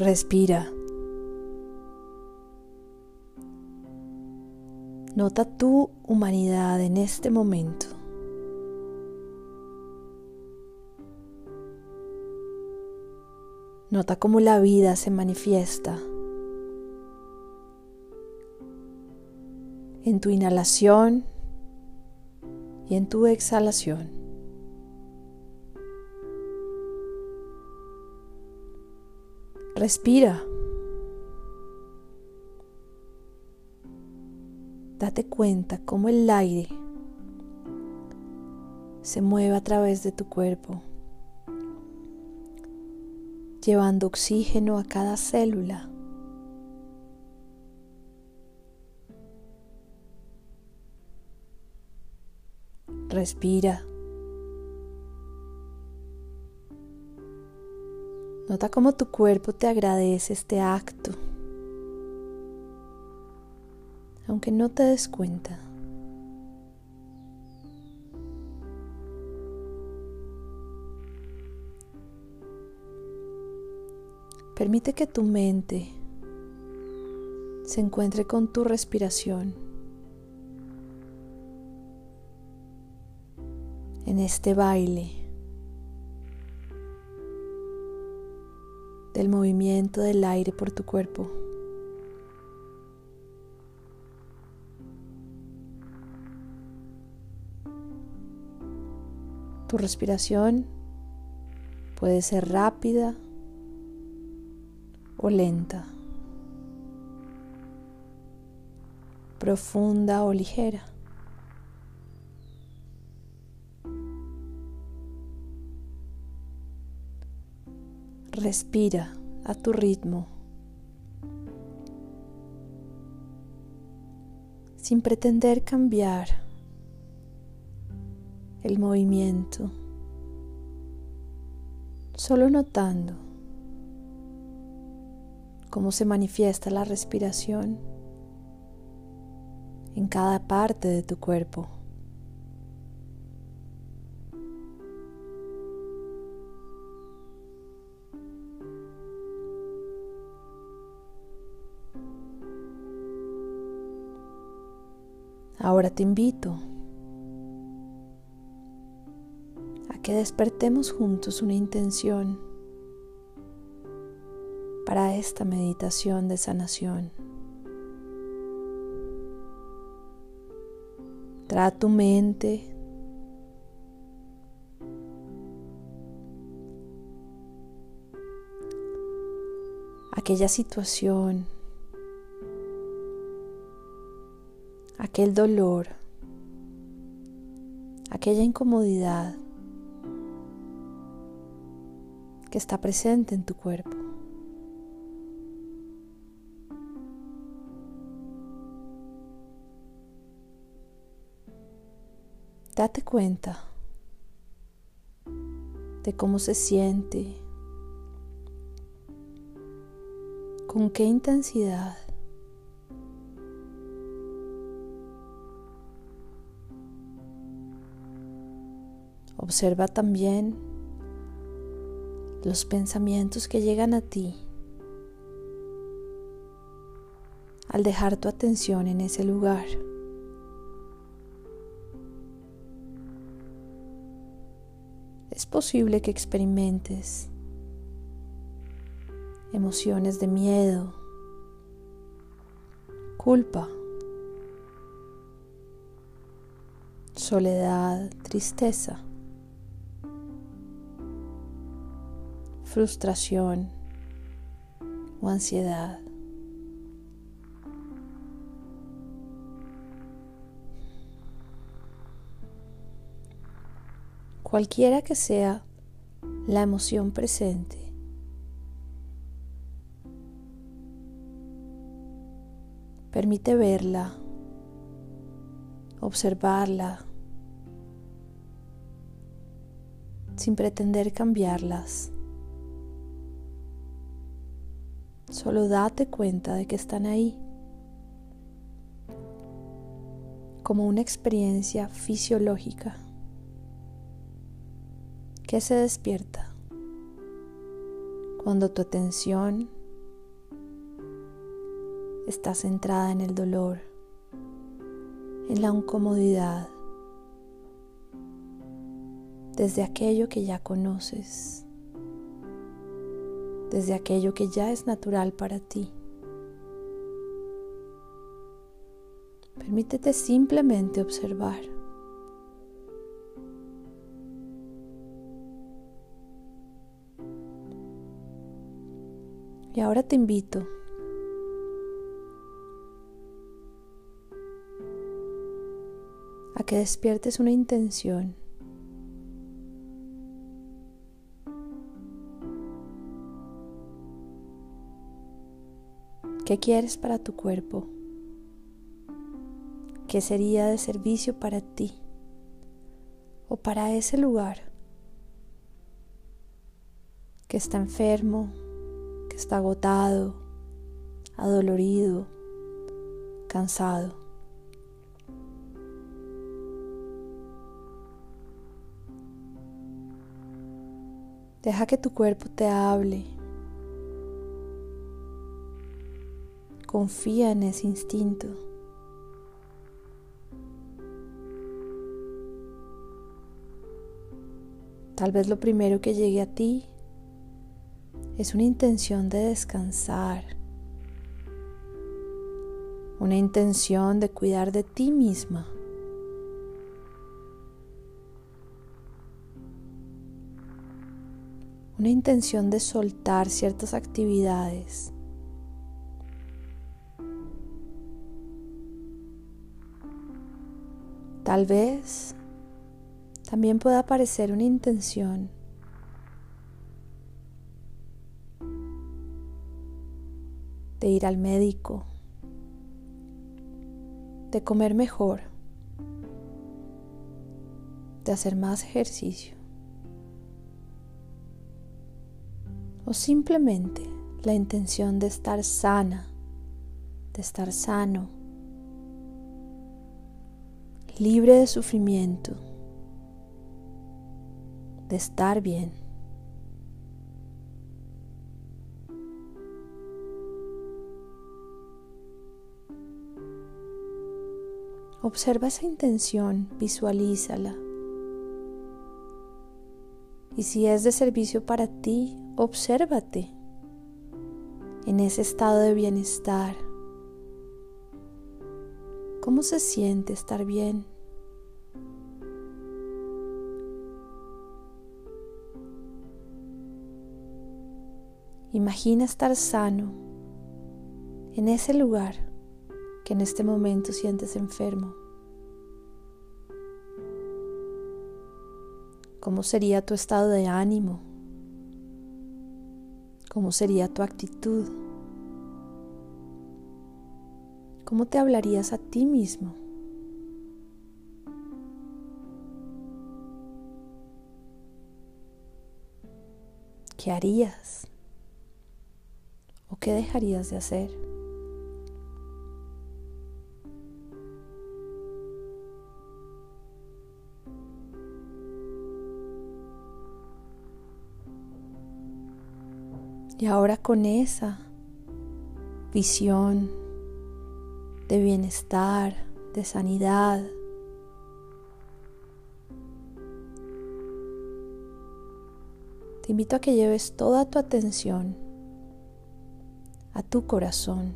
Respira. Nota tu humanidad en este momento. Nota cómo la vida se manifiesta en tu inhalación y en tu exhalación. Respira. Date cuenta cómo el aire se mueve a través de tu cuerpo llevando oxígeno a cada célula. Respira. Nota cómo tu cuerpo te agradece este acto, aunque no te des cuenta. Permite que tu mente se encuentre con tu respiración. En este baile del movimiento del aire por tu cuerpo. Tu respiración puede ser rápida o lenta, profunda o ligera. Respira a tu ritmo, sin pretender cambiar el movimiento, solo notando cómo se manifiesta la respiración en cada parte de tu cuerpo. Ahora te invito a que despertemos juntos una intención para esta meditación de sanación. Trae tu mente aquella situación, aquel dolor, aquella incomodidad que está presente en tu cuerpo. Date cuenta de cómo se siente, con qué intensidad. Observa también los pensamientos que llegan a ti al dejar tu atención en ese lugar. es posible que experimentes emociones de miedo, culpa, soledad, tristeza, frustración o ansiedad. cualquiera que sea la emoción presente. Permite verla, observarla, sin pretender cambiarlas. Solo date cuenta de que están ahí, como una experiencia fisiológica que se despierta cuando tu atención está centrada en el dolor, en la incomodidad, desde aquello que ya conoces, desde aquello que ya es natural para ti. Permítete simplemente observar. Y ahora te invito a que despiertes una intención. ¿Qué quieres para tu cuerpo? ¿Qué sería de servicio para ti o para ese lugar que está enfermo, que está agotado, adolorido, cansado? Deja que tu cuerpo te hable. Confía en ese instinto. Tal vez lo primero que llegue a ti es una intención de descansar, una intención de cuidar de ti misma. Una intención de soltar ciertas actividades. Tal vez también puede aparecer una intención de ir al médico, de comer mejor, de hacer más ejercicio o simplemente la intención de estar sana, de estar sano, libre de sufrimiento de estar bien. Observa esa intención, visualízala. Y si es de servicio para ti, obsérvate en ese estado de bienestar. ¿Cómo se siente estar bien? Imagina estar sano en ese lugar que en este momento sientes enfermo. ¿Cómo sería tu estado de ánimo? ¿Cómo sería tu actitud? ¿Cómo te hablarías a ti mismo? ¿Qué harías? ¿qué dejarías de hacer? Y ahora con esa visión de bienestar, de sanidad, te invito a que lleves toda tu atención a tu corazón.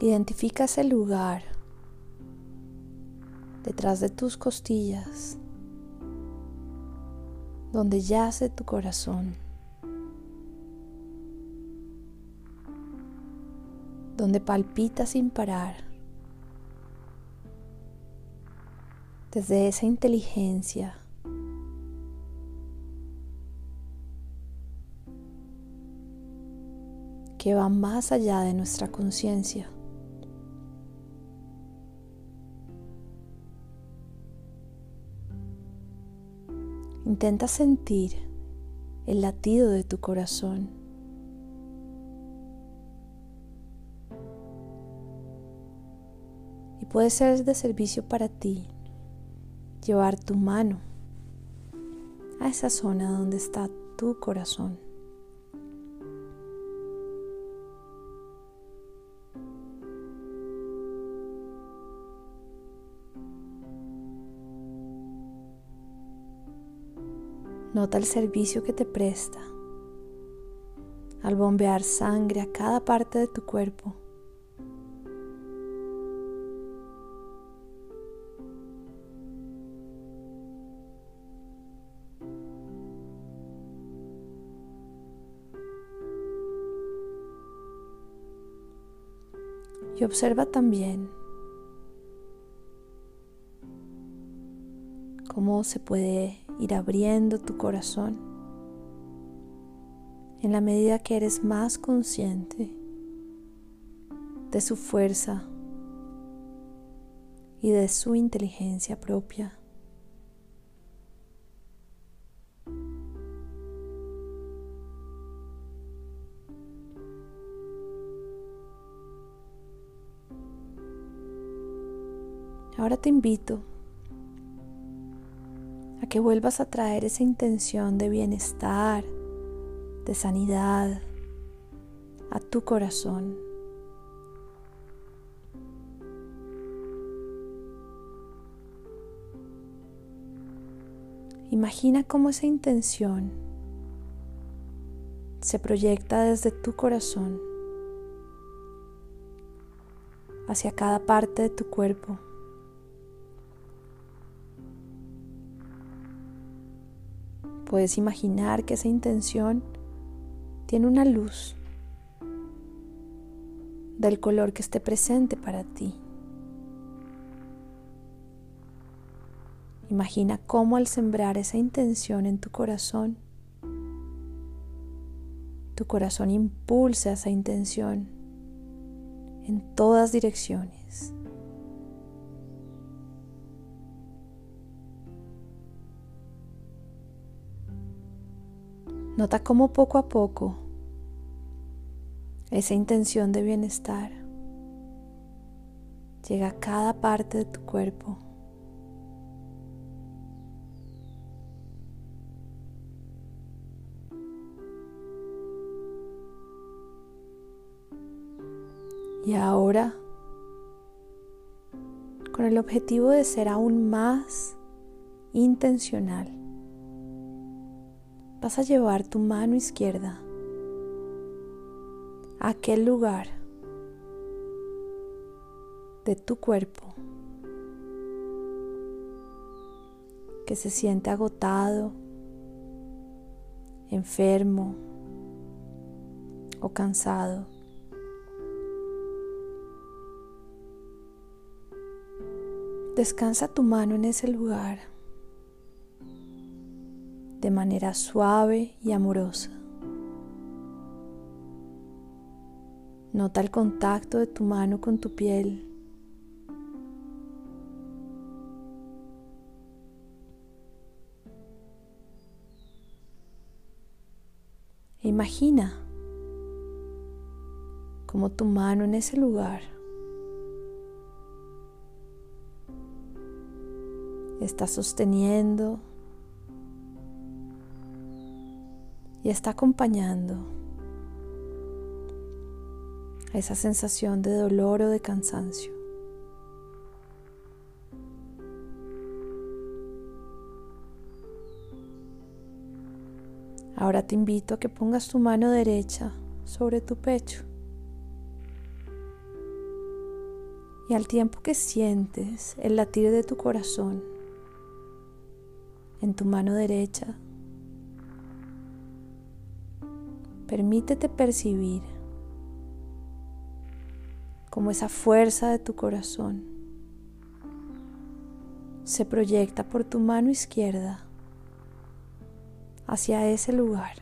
Identifica ese lugar detrás de tus costillas donde yace tu corazón, donde palpita sin parar. desde esa inteligencia. que va más allá de nuestra conciencia. Intenta sentir el latido de tu corazón. Y puede ser de servicio para ti llevar tu mano a esa zona donde está tu corazón. Nota el servicio que te presta al bombear sangre a cada parte de tu cuerpo. Y observa también cómo se puede ir abriendo tu corazón en la medida que eres más consciente de su fuerza y de su inteligencia propia. Ahora te invito que vuelvas a traer esa intención de bienestar, de sanidad a tu corazón. Imagina cómo esa intención se proyecta desde tu corazón hacia cada parte de tu cuerpo. Puedes imaginar que esa intención tiene una luz del color que esté presente para ti. Imagina cómo al sembrar esa intención en tu corazón, tu corazón impulsa esa intención en todas direcciones. Nota cómo poco a poco esa intención de bienestar llega a cada parte de tu cuerpo. Y ahora, con el objetivo de ser aún más intencional, vas a llevar tu mano izquierda a aquel lugar de tu cuerpo que se siente agotado, enfermo o cansado. Descansa tu mano en ese lugar de manera suave y amorosa. Nota el contacto de tu mano con tu piel. E imagina como tu mano en ese lugar está sosteniendo y está acompañando a esa sensación de dolor o de cansancio. Ahora te invito a que pongas tu mano derecha sobre tu pecho. Y al tiempo que sientes el latir de tu corazón en tu mano derecha, Permítete percibir cómo esa fuerza de tu corazón se proyecta por tu mano izquierda hacia ese lugar.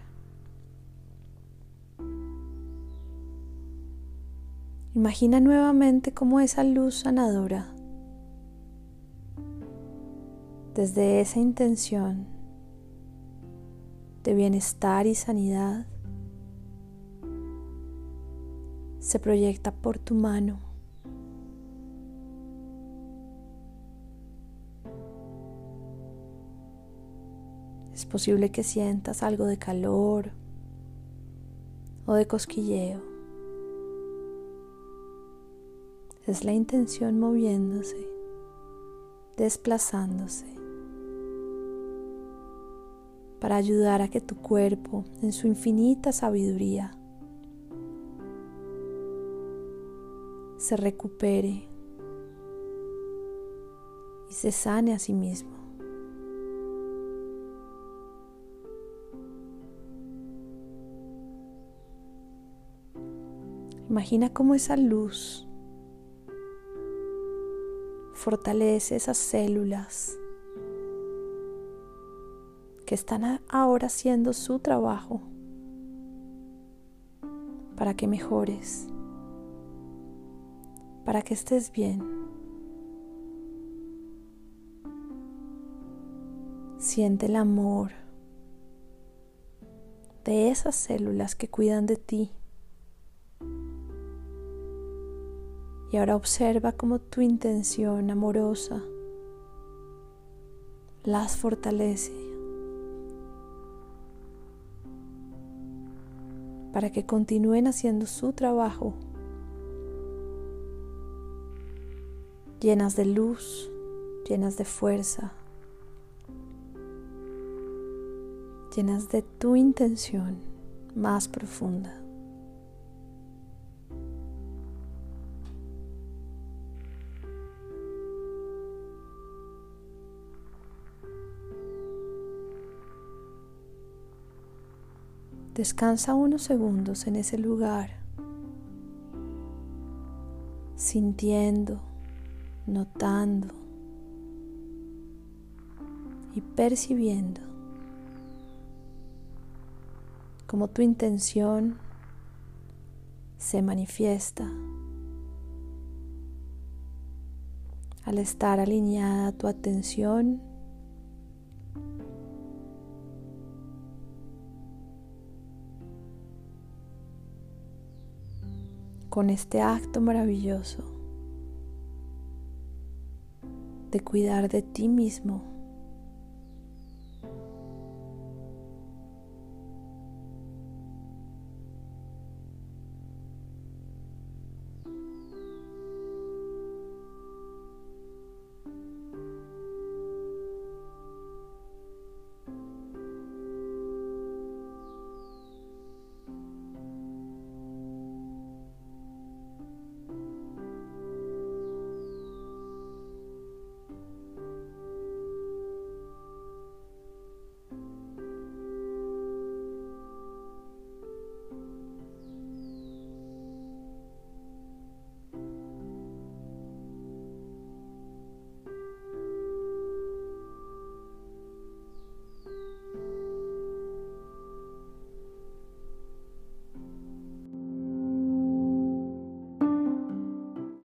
Imagina nuevamente cómo esa luz sanadora, desde esa intención de bienestar y sanidad, se proyecta por tu mano. Es posible que sientas algo de calor o de cosquilleo. Es la intención moviéndose, desplazándose, para ayudar a que tu cuerpo, en su infinita sabiduría, se recupere y se sane a sí mismo. Imagina cómo esa luz fortalece esas células que están ahora haciendo su trabajo para que mejores para que estés bien. Siente el amor de esas células que cuidan de ti. Y ahora observa cómo tu intención amorosa las fortalece para que continúen haciendo su trabajo llenas de luz, llenas de fuerza, llenas de tu intención más profunda. Descansa unos segundos en ese lugar, sintiendo notando y percibiendo cómo tu intención se manifiesta al estar alineada tu atención con este acto maravilloso de cuidar de ti mismo.